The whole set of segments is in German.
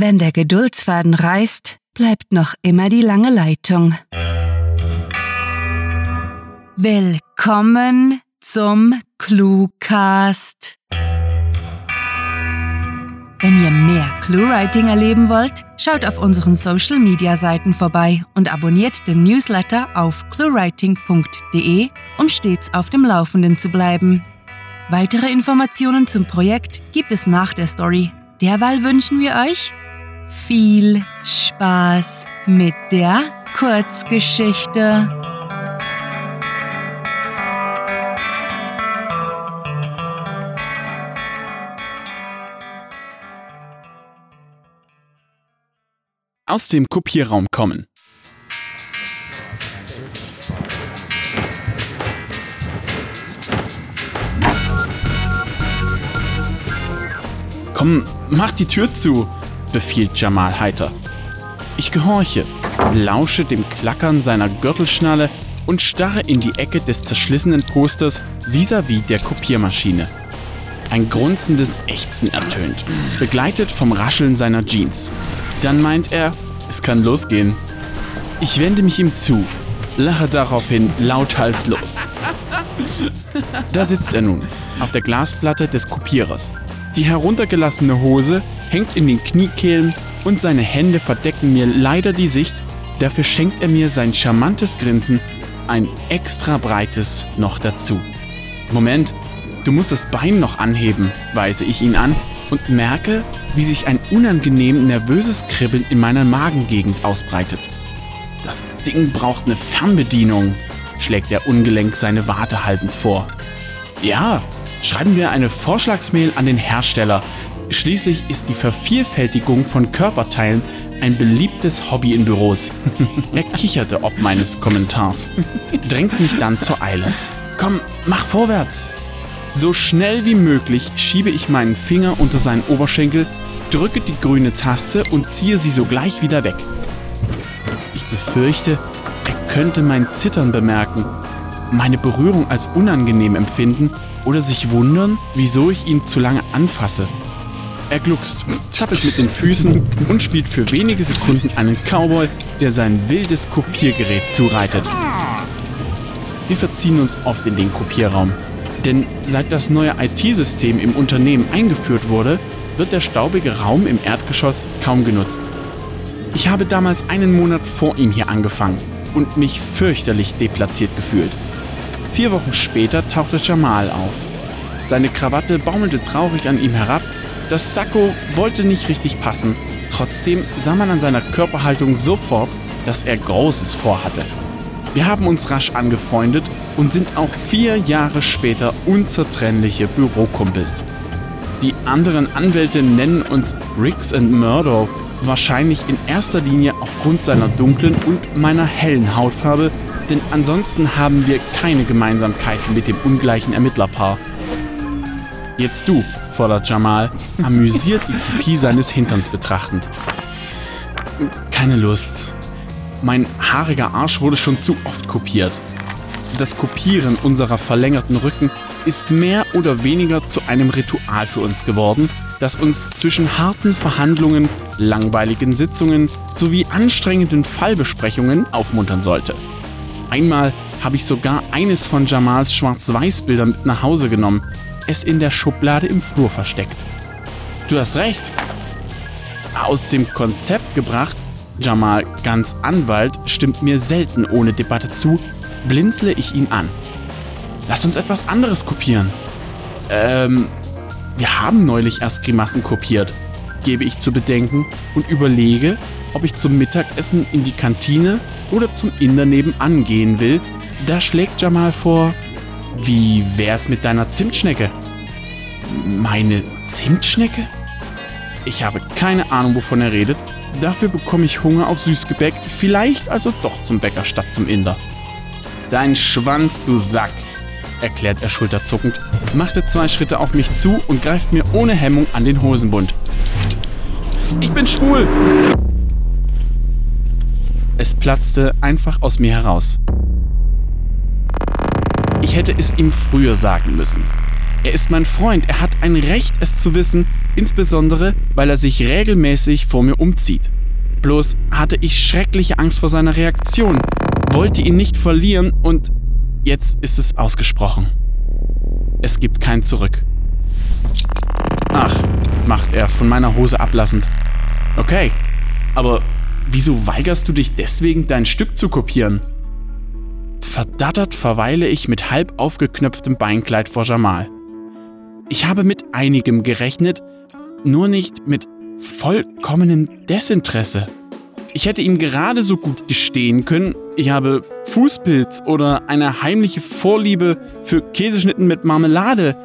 Wenn der Geduldsfaden reißt, bleibt noch immer die lange Leitung. Willkommen zum Cluecast. Wenn ihr mehr Cluewriting erleben wollt, schaut auf unseren Social Media Seiten vorbei und abonniert den Newsletter auf cluewriting.de, um stets auf dem Laufenden zu bleiben. Weitere Informationen zum Projekt gibt es nach der Story. Derweil wünschen wir euch viel Spaß mit der Kurzgeschichte. aus dem Kopierraum kommen. Komm, mach die Tür zu, befiehlt Jamal heiter. Ich gehorche, lausche dem Klackern seiner Gürtelschnalle und starre in die Ecke des zerschlissenen Posters vis-à-vis -vis der Kopiermaschine. Ein grunzendes Ächzen ertönt, begleitet vom Rascheln seiner Jeans. Dann meint er, es kann losgehen. Ich wende mich ihm zu, lache daraufhin lauthals los. Da sitzt er nun, auf der Glasplatte des Kopierers. Die heruntergelassene Hose hängt in den Kniekehlen und seine Hände verdecken mir leider die Sicht. Dafür schenkt er mir sein charmantes Grinsen, ein extra breites noch dazu. Moment, du musst das Bein noch anheben, weise ich ihn an und merke, wie sich ein unangenehm nervöses Kribbeln in meiner Magengegend ausbreitet. Das Ding braucht eine Fernbedienung, schlägt er ungelenk seine Warte haltend vor. Ja, schreiben wir eine Vorschlagsmail an den Hersteller. Schließlich ist die Vervielfältigung von Körperteilen ein beliebtes Hobby in Büros. er kicherte ob meines Kommentars, drängt mich dann zur Eile. Komm, mach vorwärts! So schnell wie möglich schiebe ich meinen Finger unter seinen Oberschenkel, drücke die grüne Taste und ziehe sie sogleich wieder weg. Ich befürchte, er könnte mein Zittern bemerken, meine Berührung als unangenehm empfinden oder sich wundern, wieso ich ihn zu lange anfasse. Er gluckst, zappelt mit den Füßen und spielt für wenige Sekunden einen Cowboy, der sein wildes Kopiergerät zureitet. Wir verziehen uns oft in den Kopierraum. Denn seit das neue IT-System im Unternehmen eingeführt wurde, wird der staubige Raum im Erdgeschoss kaum genutzt. Ich habe damals einen Monat vor ihm hier angefangen und mich fürchterlich deplatziert gefühlt. Vier Wochen später tauchte Jamal auf. Seine Krawatte baumelte traurig an ihm herab, das Sakko wollte nicht richtig passen, trotzdem sah man an seiner Körperhaltung sofort, dass er Großes vorhatte. Wir haben uns rasch angefreundet und sind auch vier Jahre später unzertrennliche Bürokumpels. Die anderen Anwälte nennen uns Riggs and Murdo, wahrscheinlich in erster Linie aufgrund seiner dunklen und meiner hellen Hautfarbe, denn ansonsten haben wir keine Gemeinsamkeiten mit dem ungleichen Ermittlerpaar. Jetzt du, fordert Jamal, amüsiert die Kopie seines Hinterns betrachtend. Keine Lust. Mein haariger Arsch wurde schon zu oft kopiert. Das Kopieren unserer verlängerten Rücken ist mehr oder weniger zu einem Ritual für uns geworden, das uns zwischen harten Verhandlungen, langweiligen Sitzungen sowie anstrengenden Fallbesprechungen aufmuntern sollte. Einmal habe ich sogar eines von Jamals Schwarz-Weiß-Bildern mit nach Hause genommen, es in der Schublade im Flur versteckt. Du hast recht. Aus dem Konzept gebracht, Jamal ganz Anwalt stimmt mir selten ohne Debatte zu, blinzle ich ihn an. Lass uns etwas anderes kopieren. Ähm, wir haben neulich erst Grimassen kopiert, gebe ich zu bedenken und überlege, ob ich zum Mittagessen in die Kantine oder zum Inder nebenan gehen will. Da schlägt Jamal vor, wie wär's mit deiner Zimtschnecke? Meine Zimtschnecke? Ich habe keine Ahnung, wovon er redet. Dafür bekomme ich Hunger auf Süßgebäck, vielleicht also doch zum Bäcker statt zum Inder. Dein Schwanz, du Sack, erklärt er schulterzuckend, machte zwei Schritte auf mich zu und greift mir ohne Hemmung an den Hosenbund. Ich bin schwul! Es platzte einfach aus mir heraus. Ich hätte es ihm früher sagen müssen. Er ist mein Freund, er hat ein Recht, es zu wissen, insbesondere weil er sich regelmäßig vor mir umzieht. Bloß hatte ich schreckliche Angst vor seiner Reaktion, wollte ihn nicht verlieren und jetzt ist es ausgesprochen. Es gibt kein Zurück. Ach, macht er von meiner Hose ablassend. Okay, aber wieso weigerst du dich deswegen, dein Stück zu kopieren? Verdattert verweile ich mit halb aufgeknöpftem Beinkleid vor Jamal. Ich habe mit einigem gerechnet, nur nicht mit vollkommenem Desinteresse. Ich hätte ihm gerade so gut gestehen können, ich habe Fußpilz oder eine heimliche Vorliebe für Käseschnitten mit Marmelade.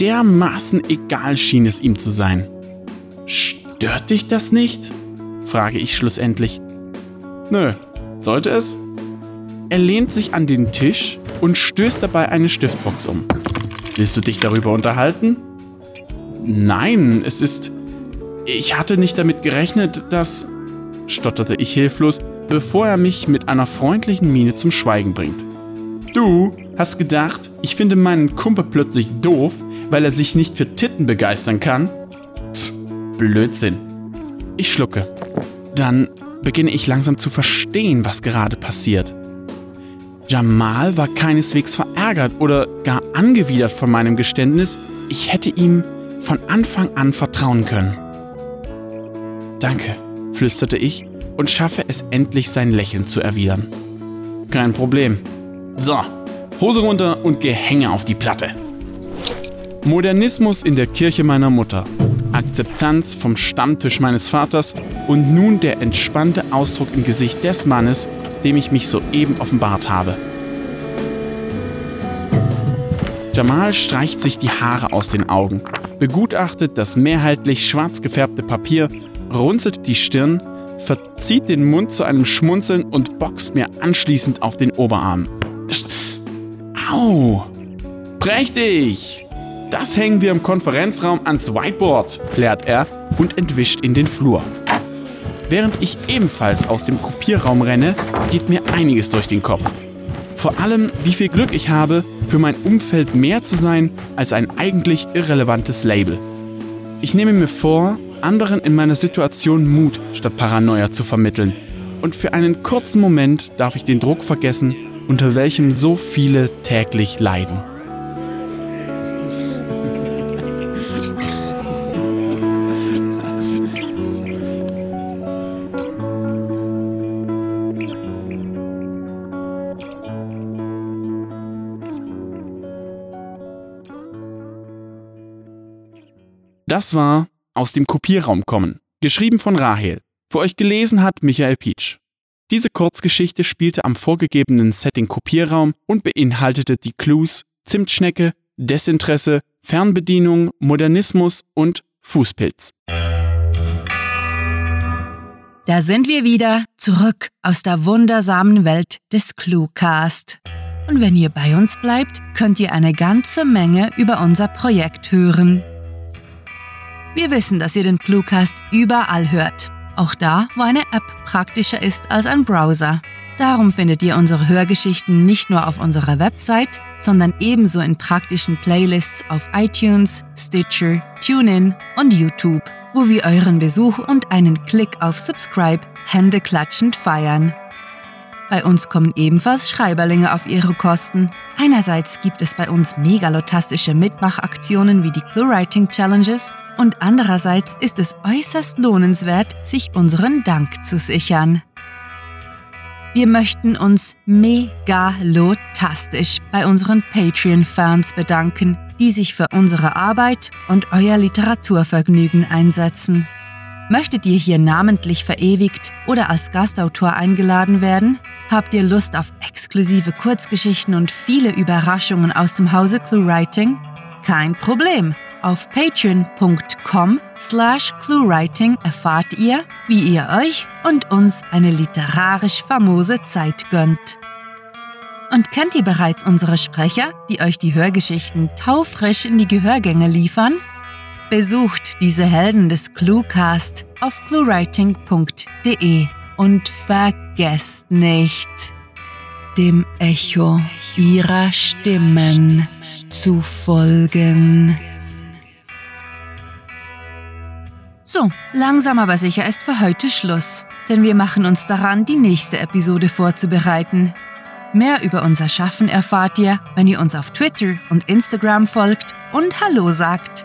Dermaßen egal schien es ihm zu sein. Stört dich das nicht? frage ich schlussendlich. Nö, sollte es? Er lehnt sich an den Tisch und stößt dabei eine Stiftbox um. Willst du dich darüber unterhalten? Nein, es ist. Ich hatte nicht damit gerechnet, dass. stotterte ich hilflos, bevor er mich mit einer freundlichen Miene zum Schweigen bringt. Du hast gedacht, ich finde meinen Kumpel plötzlich doof, weil er sich nicht für Titten begeistern kann? Tch, Blödsinn. Ich schlucke. Dann beginne ich langsam zu verstehen, was gerade passiert. Jamal war keineswegs verärgert oder gar angewidert von meinem Geständnis, ich hätte ihm von Anfang an vertrauen können. Danke, flüsterte ich und schaffe es endlich, sein Lächeln zu erwidern. Kein Problem. So, Hose runter und Gehänge auf die Platte. Modernismus in der Kirche meiner Mutter, Akzeptanz vom Stammtisch meines Vaters und nun der entspannte Ausdruck im Gesicht des Mannes, dem ich mich soeben offenbart habe. Jamal streicht sich die Haare aus den Augen, begutachtet das mehrheitlich schwarz gefärbte Papier, runzelt die Stirn, verzieht den Mund zu einem Schmunzeln und boxt mir anschließend auf den Oberarm. Au! Prächtig! Das hängen wir im Konferenzraum ans Whiteboard, plärt er und entwischt in den Flur. Während ich ebenfalls aus dem Kopierraum renne, geht mir einiges durch den Kopf. Vor allem, wie viel Glück ich habe, für mein Umfeld mehr zu sein als ein eigentlich irrelevantes Label. Ich nehme mir vor, anderen in meiner Situation Mut statt Paranoia zu vermitteln. Und für einen kurzen Moment darf ich den Druck vergessen, unter welchem so viele täglich leiden. Das war Aus dem Kopierraum kommen, geschrieben von Rahel. Für euch gelesen hat Michael Pietsch. Diese Kurzgeschichte spielte am vorgegebenen Setting Kopierraum und beinhaltete die Clues Zimtschnecke, Desinteresse, Fernbedienung, Modernismus und Fußpilz. Da sind wir wieder, zurück aus der wundersamen Welt des Cluecast. Und wenn ihr bei uns bleibt, könnt ihr eine ganze Menge über unser Projekt hören. Wir wissen, dass ihr den Cluecast überall hört. Auch da, wo eine App praktischer ist als ein Browser. Darum findet ihr unsere Hörgeschichten nicht nur auf unserer Website, sondern ebenso in praktischen Playlists auf iTunes, Stitcher, TuneIn und YouTube, wo wir euren Besuch und einen Klick auf Subscribe händeklatschend feiern. Bei uns kommen ebenfalls Schreiberlinge auf ihre Kosten. Einerseits gibt es bei uns megalotastische Mitmachaktionen wie die ClueWriting Challenges und andererseits ist es äußerst lohnenswert, sich unseren Dank zu sichern. Wir möchten uns megalotastisch bei unseren Patreon-Fans bedanken, die sich für unsere Arbeit und euer Literaturvergnügen einsetzen. Möchtet ihr hier namentlich verewigt oder als Gastautor eingeladen werden? Habt ihr Lust auf exklusive Kurzgeschichten und viele Überraschungen aus dem Hause ClueWriting? Kein Problem! Auf patreon.com slash cluewriting erfahrt ihr, wie ihr euch und uns eine literarisch famose Zeit gönnt. Und kennt ihr bereits unsere Sprecher, die euch die Hörgeschichten taufrisch in die Gehörgänge liefern? Besucht diese Helden des Cluecast auf cluewriting.de und vergesst nicht, dem Echo ihrer Stimmen zu folgen. So, langsam aber sicher ist für heute Schluss, denn wir machen uns daran, die nächste Episode vorzubereiten. Mehr über unser Schaffen erfahrt ihr, wenn ihr uns auf Twitter und Instagram folgt und Hallo sagt.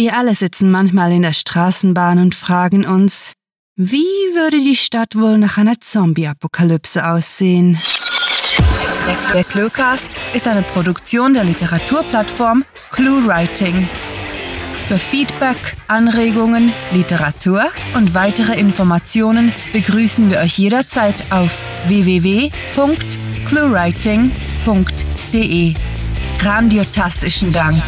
Wir alle sitzen manchmal in der Straßenbahn und fragen uns, wie würde die Stadt wohl nach einer Zombie-Apokalypse aussehen? Der Cluecast ist eine Produktion der Literaturplattform ClueWriting. Für Feedback, Anregungen, Literatur und weitere Informationen begrüßen wir euch jederzeit auf www.cluewriting.de. Grandiotastischen Dank!